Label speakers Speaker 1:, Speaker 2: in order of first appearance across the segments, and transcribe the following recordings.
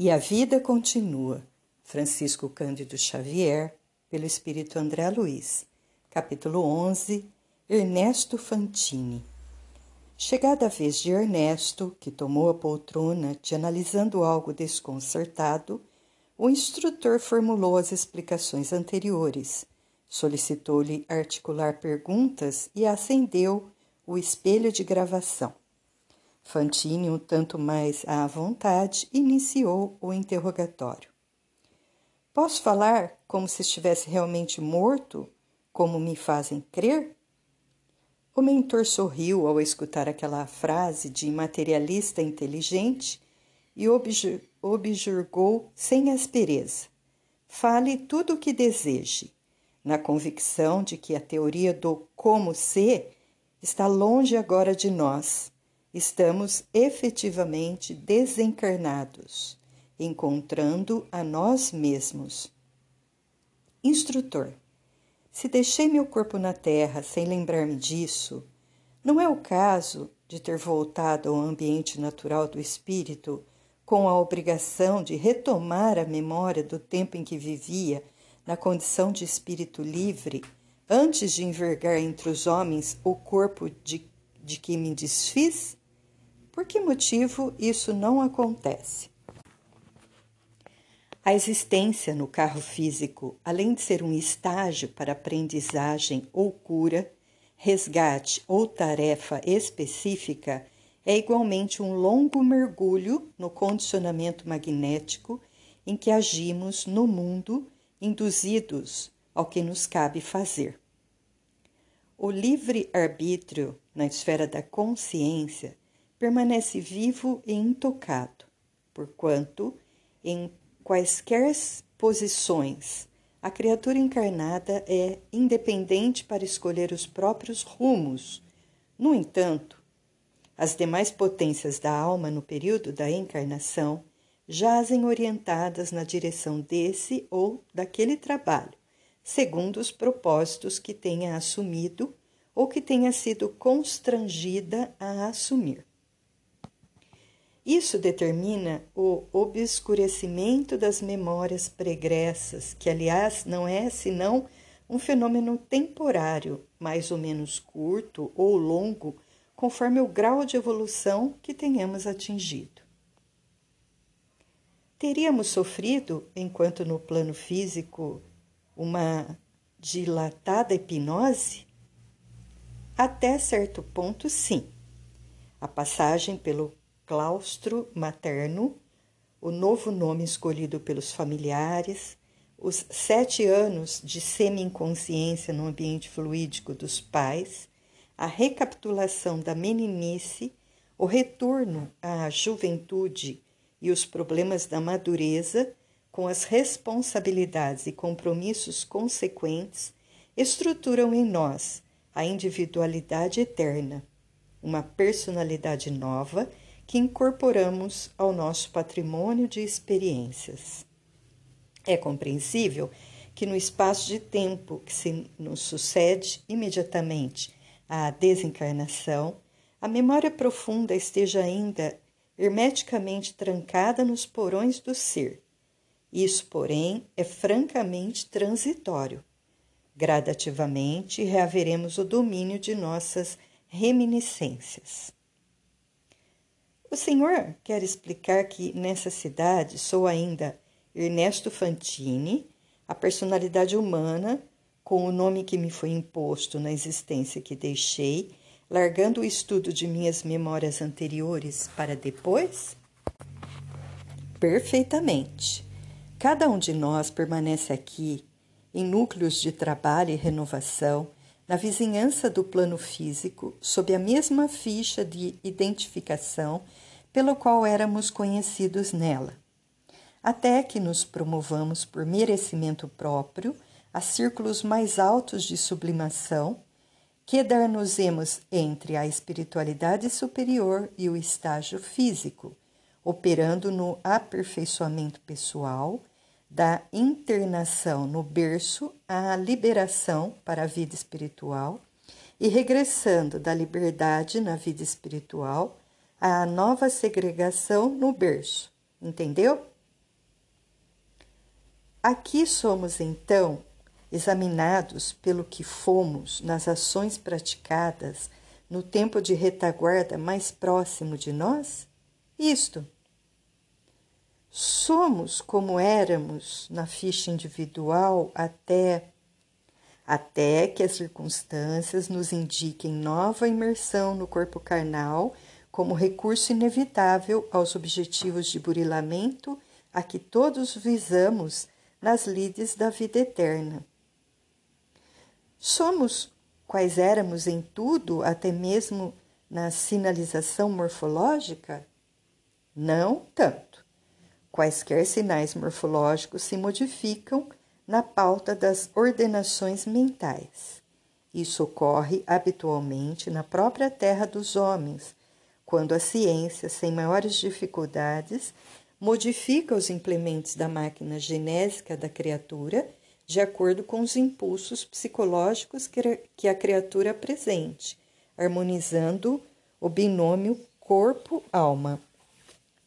Speaker 1: E a vida continua. Francisco Cândido Xavier, pelo Espírito André Luiz. Capítulo 11. Ernesto Fantini. Chegada a vez de Ernesto, que tomou a poltrona de analisando algo desconcertado, o instrutor formulou as explicações anteriores, solicitou-lhe articular perguntas e acendeu o espelho de gravação. Fantini, um tanto mais à vontade, iniciou o interrogatório. Posso falar como se estivesse realmente morto, como me fazem crer? O mentor sorriu ao escutar aquela frase de materialista inteligente e objurgou sem aspereza. Fale tudo o que deseje, na convicção de que a teoria do como ser está longe agora de nós estamos efetivamente desencarnados, encontrando a nós mesmos. Instrutor, se deixei meu corpo na terra sem lembrar-me disso, não é o caso de ter voltado ao ambiente natural do espírito com a obrigação de retomar a memória do tempo em que vivia na condição de espírito livre, antes de envergar entre os homens o corpo de, de que me desfiz? Por que motivo isso não acontece? A existência no carro físico, além de ser um estágio para aprendizagem ou cura, resgate ou tarefa específica, é igualmente um longo mergulho no condicionamento magnético em que agimos no mundo, induzidos ao que nos cabe fazer. O livre-arbítrio na esfera da consciência permanece vivo e intocado, porquanto, em quaisquer posições, a criatura encarnada é independente para escolher os próprios rumos. No entanto, as demais potências da alma no período da encarnação jazem orientadas na direção desse ou daquele trabalho, segundo os propósitos que tenha assumido ou que tenha sido constrangida a assumir. Isso determina o obscurecimento das memórias pregressas, que, aliás, não é senão um fenômeno temporário, mais ou menos curto ou longo, conforme o grau de evolução que tenhamos atingido. Teríamos sofrido, enquanto no plano físico, uma dilatada hipnose? Até certo ponto, sim. A passagem pelo claustro materno, o novo nome escolhido pelos familiares, os sete anos de semi-inconsciência no ambiente fluídico dos pais, a recapitulação da meninice, o retorno à juventude e os problemas da madureza, com as responsabilidades e compromissos consequentes, estruturam em nós a individualidade eterna, uma personalidade nova que incorporamos ao nosso patrimônio de experiências. É compreensível que no espaço de tempo que se nos sucede imediatamente à desencarnação, a memória profunda esteja ainda hermeticamente trancada nos porões do ser. Isso, porém, é francamente transitório. Gradativamente reaveremos o domínio de nossas reminiscências. O senhor quer explicar que nessa cidade sou ainda Ernesto Fantini, a personalidade humana com o nome que me foi imposto na existência que deixei, largando o estudo de minhas memórias anteriores para depois? Perfeitamente. Cada um de nós permanece aqui em núcleos de trabalho e renovação, na vizinhança do plano físico, sob a mesma ficha de identificação pelo qual éramos conhecidos nela, até que nos promovamos por merecimento próprio a círculos mais altos de sublimação, que dar-nos-emos entre a espiritualidade superior e o estágio físico, operando no aperfeiçoamento pessoal, da internação no berço à liberação para a vida espiritual e regressando da liberdade na vida espiritual à nova segregação no berço. Entendeu? Aqui somos então examinados pelo que fomos nas ações praticadas no tempo de retaguarda mais próximo de nós? Isto. Somos como éramos na ficha individual até até que as circunstâncias nos indiquem nova imersão no corpo carnal como recurso inevitável aos objetivos de burilamento a que todos visamos nas lides da vida eterna. Somos quais éramos em tudo, até mesmo na sinalização morfológica? Não tanto. Quaisquer sinais morfológicos se modificam na pauta das ordenações mentais. Isso ocorre habitualmente na própria terra dos homens, quando a ciência, sem maiores dificuldades, modifica os implementos da máquina genésica da criatura de acordo com os impulsos psicológicos que a criatura apresente, harmonizando o binômio corpo-alma.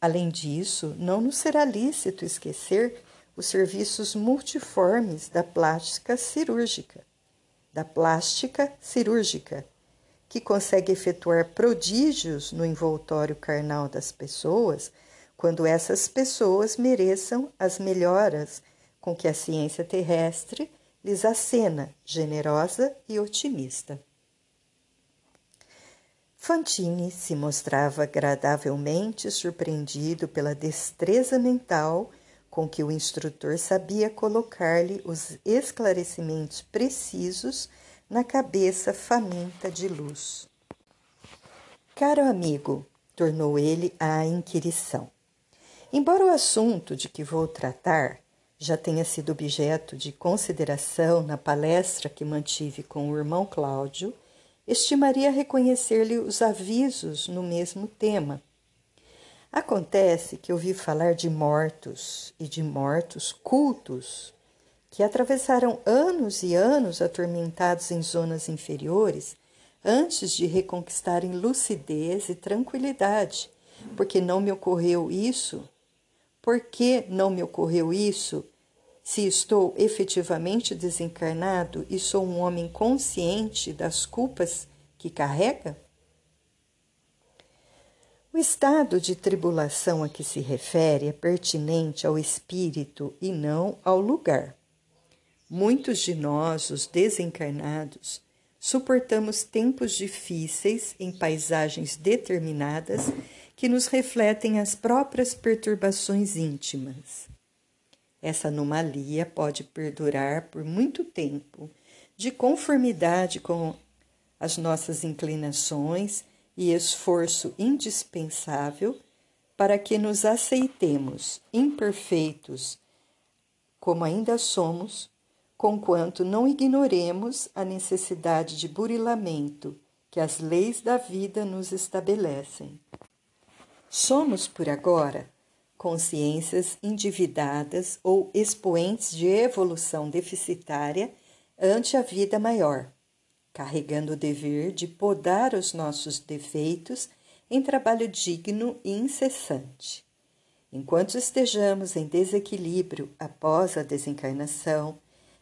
Speaker 1: Além disso, não nos será lícito esquecer os serviços multiformes da plástica cirúrgica, da plástica cirúrgica, que consegue efetuar prodígios no envoltório carnal das pessoas, quando essas pessoas mereçam as melhoras com que a ciência terrestre lhes acena, generosa e otimista. Fantini se mostrava agradavelmente surpreendido pela destreza mental com que o instrutor sabia colocar-lhe os esclarecimentos precisos na cabeça faminta de luz. Caro amigo, tornou ele à inquirição. Embora o assunto de que vou tratar já tenha sido objeto de consideração na palestra que mantive com o irmão Cláudio, estimaria reconhecer-lhe os avisos no mesmo tema Acontece que ouvi falar de mortos e de mortos cultos que atravessaram anos e anos atormentados em zonas inferiores antes de reconquistarem lucidez e tranquilidade. Porque não me ocorreu isso? Por que não me ocorreu isso se estou efetivamente desencarnado e sou um homem consciente das culpas que carrega? O estado de tribulação a que se refere é pertinente ao espírito e não ao lugar. Muitos de nós, os desencarnados, suportamos tempos difíceis em paisagens determinadas que nos refletem as próprias perturbações íntimas. Essa anomalia pode perdurar por muito tempo, de conformidade com as nossas inclinações e esforço indispensável para que nos aceitemos imperfeitos como ainda somos, conquanto não ignoremos a necessidade de burilamento que as leis da vida nos estabelecem. Somos, por agora, consciências endividadas ou expoentes de evolução deficitária ante a vida maior carregando o dever de podar os nossos defeitos em trabalho digno e incessante. Enquanto estejamos em desequilíbrio após a desencarnação,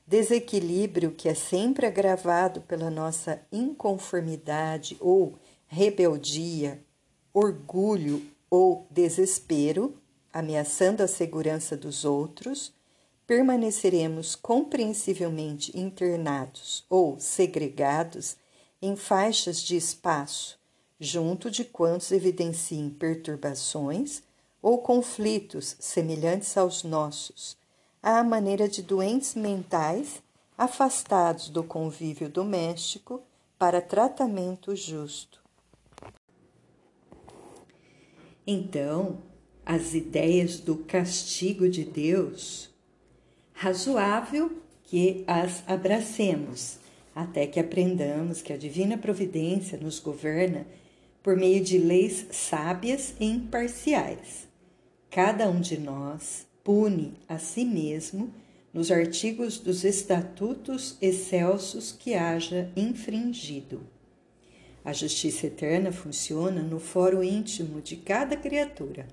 Speaker 1: desequilíbrio que é sempre agravado pela nossa inconformidade ou rebeldia, orgulho ou desespero, ameaçando a segurança dos outros, permaneceremos compreensivelmente internados ou segregados em faixas de espaço, junto de quantos evidenciem perturbações ou conflitos semelhantes aos nossos, à maneira de doentes mentais afastados do convívio doméstico para tratamento justo. Então, as ideias do castigo de Deus razoável que as abracemos, até que aprendamos que a divina providência nos governa por meio de leis sábias e imparciais. Cada um de nós pune a si mesmo nos artigos dos estatutos excelsos que haja infringido. A justiça eterna funciona no foro íntimo de cada criatura,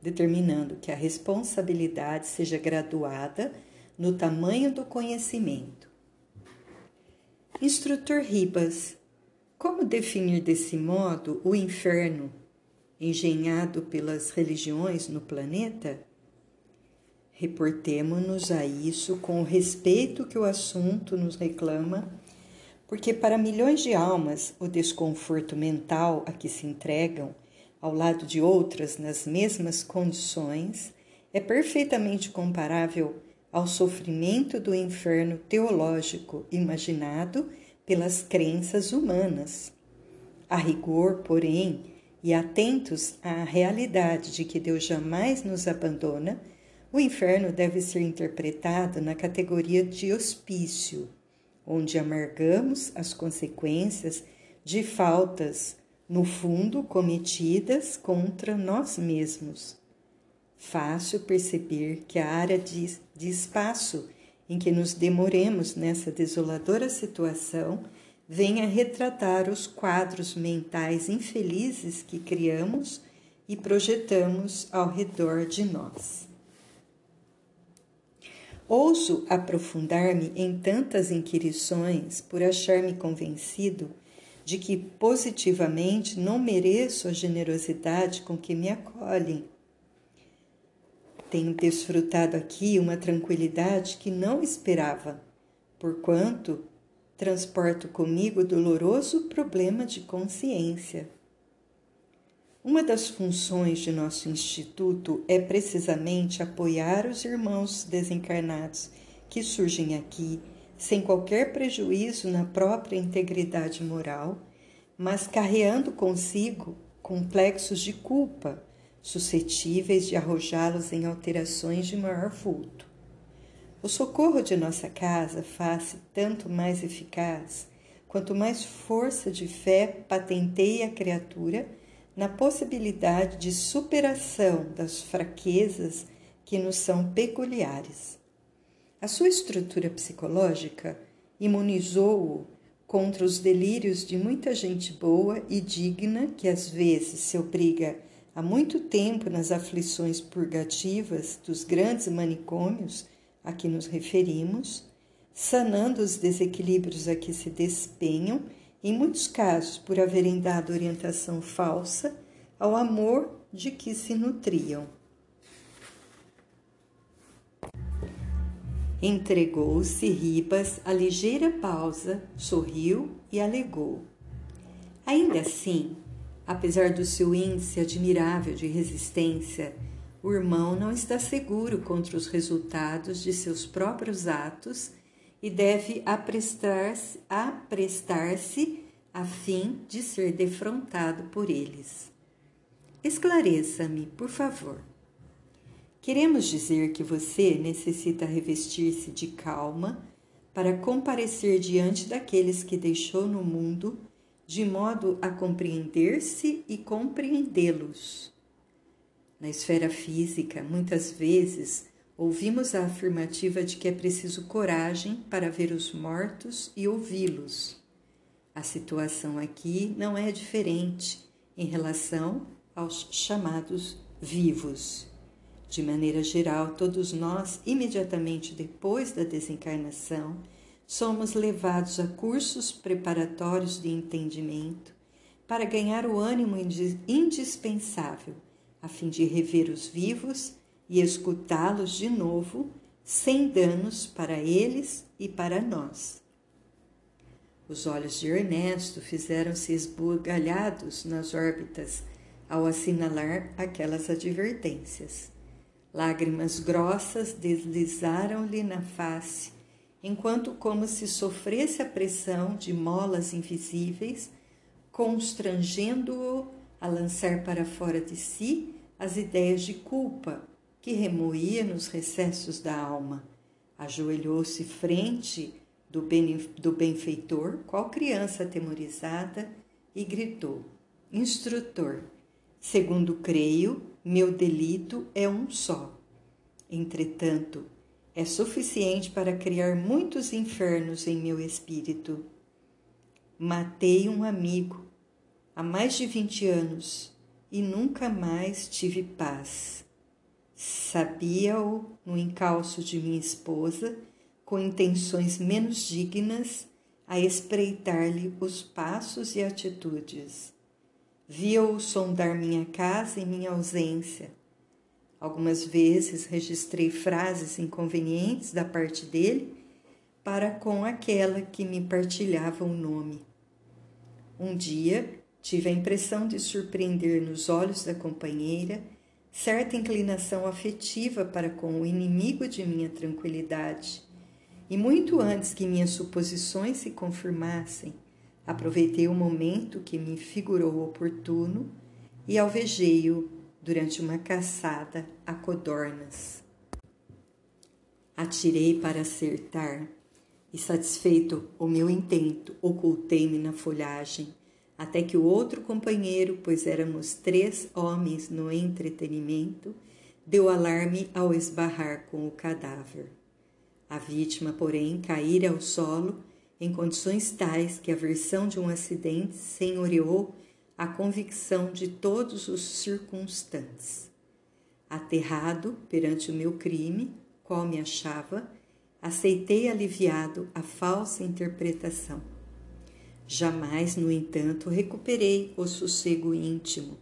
Speaker 1: determinando que a responsabilidade seja graduada no tamanho do conhecimento. Instrutor Ribas, como definir desse modo o inferno engenhado pelas religiões no planeta? Reportemo-nos a isso com o respeito que o assunto nos reclama, porque para milhões de almas o desconforto mental a que se entregam, ao lado de outras nas mesmas condições, é perfeitamente comparável ao sofrimento do inferno teológico imaginado pelas crenças humanas. A rigor, porém, e atentos à realidade de que Deus jamais nos abandona, o inferno deve ser interpretado na categoria de hospício, onde amargamos as consequências de faltas, no fundo cometidas contra nós mesmos. Fácil perceber que a área de, de espaço em que nos demoremos nessa desoladora situação venha retratar os quadros mentais infelizes que criamos e projetamos ao redor de nós. Ouso aprofundar-me em tantas inquirições por achar-me convencido de que positivamente não mereço a generosidade com que me acolhem tenho desfrutado aqui uma tranquilidade que não esperava, porquanto transporto comigo o doloroso problema de consciência. Uma das funções de nosso instituto é precisamente apoiar os irmãos desencarnados que surgem aqui sem qualquer prejuízo na própria integridade moral, mas carreando consigo complexos de culpa suscetíveis de arrojá-los em alterações de maior vulto. O socorro de nossa casa faz-se tanto mais eficaz quanto mais força de fé patenteia a criatura na possibilidade de superação das fraquezas que nos são peculiares. A sua estrutura psicológica imunizou-o contra os delírios de muita gente boa e digna que às vezes se obriga há muito tempo nas aflições purgativas dos grandes manicômios a que nos referimos, sanando os desequilíbrios a que se despenham, em muitos casos por haverem dado orientação falsa ao amor de que se nutriam. Entregou-se Ribas a ligeira pausa, sorriu e alegou. Ainda assim, Apesar do seu índice admirável de resistência, o irmão não está seguro contra os resultados de seus próprios atos e deve aprestar-se aprestar a fim de ser defrontado por eles. Esclareça-me, por favor. Queremos dizer que você necessita revestir-se de calma para comparecer diante daqueles que deixou no mundo de modo a compreender-se e compreendê-los. Na esfera física, muitas vezes ouvimos a afirmativa de que é preciso coragem para ver os mortos e ouvi-los. A situação aqui não é diferente em relação aos chamados vivos. De maneira geral, todos nós, imediatamente depois da desencarnação, somos levados a cursos preparatórios de entendimento para ganhar o ânimo indispensável, a fim de rever os vivos e escutá-los de novo, sem danos para eles e para nós. Os olhos de Ernesto fizeram-se esbugalhados nas órbitas ao assinalar aquelas advertências. Lágrimas grossas deslizaram-lhe na face enquanto como se sofresse a pressão de molas invisíveis, constrangendo-o a lançar para fora de si as ideias de culpa que remoía nos recessos da alma. Ajoelhou-se frente do, do benfeitor, qual criança atemorizada, e gritou: Instrutor, segundo creio, meu delito é um só. Entretanto, é suficiente para criar muitos infernos em meu espírito. Matei um amigo há mais de vinte anos e nunca mais tive paz. Sabia-o no encalço de minha esposa, com intenções menos dignas, a espreitar-lhe os passos e atitudes. Via-o sondar minha casa em minha ausência. Algumas vezes registrei frases inconvenientes da parte dele para com aquela que me partilhava o nome. Um dia tive a impressão de surpreender nos olhos da companheira certa inclinação afetiva para com o inimigo de minha tranquilidade. E muito antes que minhas suposições se confirmassem, aproveitei o momento que me figurou oportuno e alvejei-o durante uma caçada a codornas. Atirei para acertar e, satisfeito o meu intento, ocultei-me na folhagem até que o outro companheiro, pois éramos três homens no entretenimento, deu alarme ao esbarrar com o cadáver. A vítima, porém, caíra ao solo em condições tais que a versão de um acidente senhoreou a convicção de todos os circunstantes. Aterrado perante o meu crime, qual me achava, aceitei aliviado a falsa interpretação Jamais, no entanto, recuperei o sossego íntimo.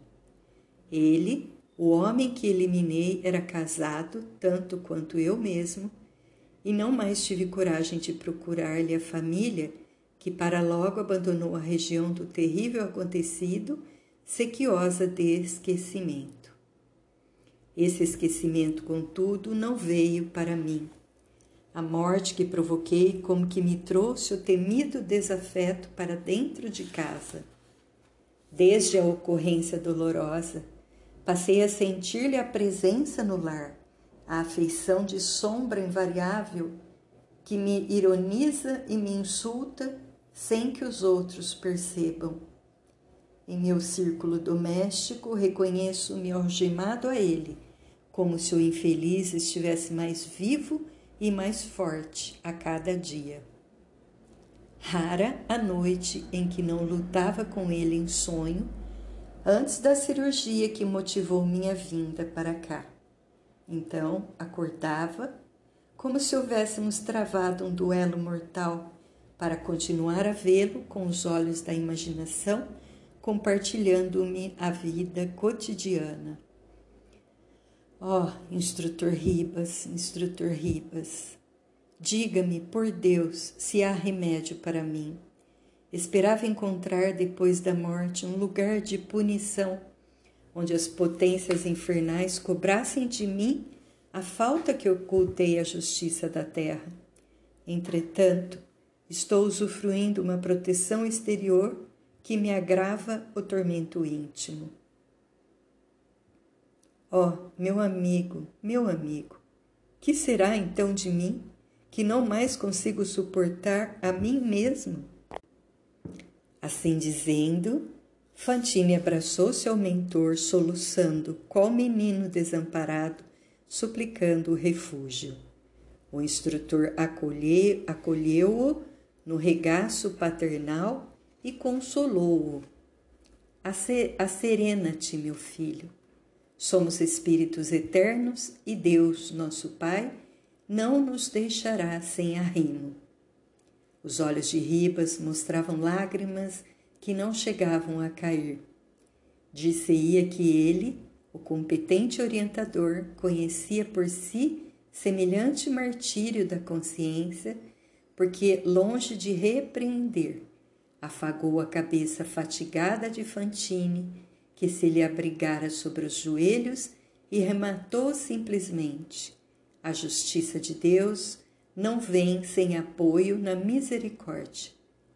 Speaker 1: Ele, o homem que eliminei, era casado tanto quanto eu mesmo, e não mais tive coragem de procurar-lhe a família que para logo abandonou a região do terrível acontecido, sequiosa de esquecimento. Esse esquecimento, contudo, não veio para mim. A morte que provoquei como que me trouxe o temido desafeto para dentro de casa. Desde a ocorrência dolorosa, passei a sentir-lhe a presença no lar, a afeição de sombra invariável que me ironiza e me insulta sem que os outros percebam. Em meu círculo doméstico, reconheço-me algemado a ele, como se o infeliz estivesse mais vivo e mais forte a cada dia. Rara a noite em que não lutava com ele em sonho, antes da cirurgia que motivou minha vinda para cá. Então acordava, como se houvéssemos travado um duelo mortal, para continuar a vê-lo com os olhos da imaginação, compartilhando-me a vida cotidiana. Oh, instrutor Ribas, instrutor Ribas, diga-me, por Deus, se há remédio para mim. Esperava encontrar depois da morte um lugar de punição, onde as potências infernais cobrassem de mim a falta que ocultei à justiça da terra. Entretanto, estou usufruindo uma proteção exterior que me agrava o tormento íntimo. Ó, oh, meu amigo, meu amigo, que será então de mim, que não mais consigo suportar a mim mesmo? Assim dizendo, Fantine abraçou-se ao mentor, soluçando, qual menino desamparado, suplicando o refúgio. O instrutor acolheu-o no regaço paternal e consolou-o. Acerena-te, meu filho. Somos espíritos eternos e Deus, nosso Pai, não nos deixará sem arrimo. Os olhos de Ribas mostravam lágrimas que não chegavam a cair. Disse-ia que ele, o competente orientador, conhecia por si semelhante martírio da consciência, porque, longe de repreender, afagou a cabeça fatigada de Fantine que se lhe abrigara sobre os joelhos e rematou simplesmente: A justiça de Deus não vem sem apoio na misericórdia.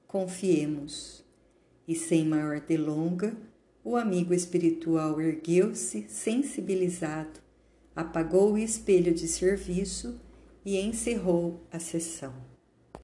Speaker 1: Confiemos. E sem maior delonga, o amigo espiritual ergueu-se, sensibilizado, apagou o espelho de serviço e encerrou a sessão.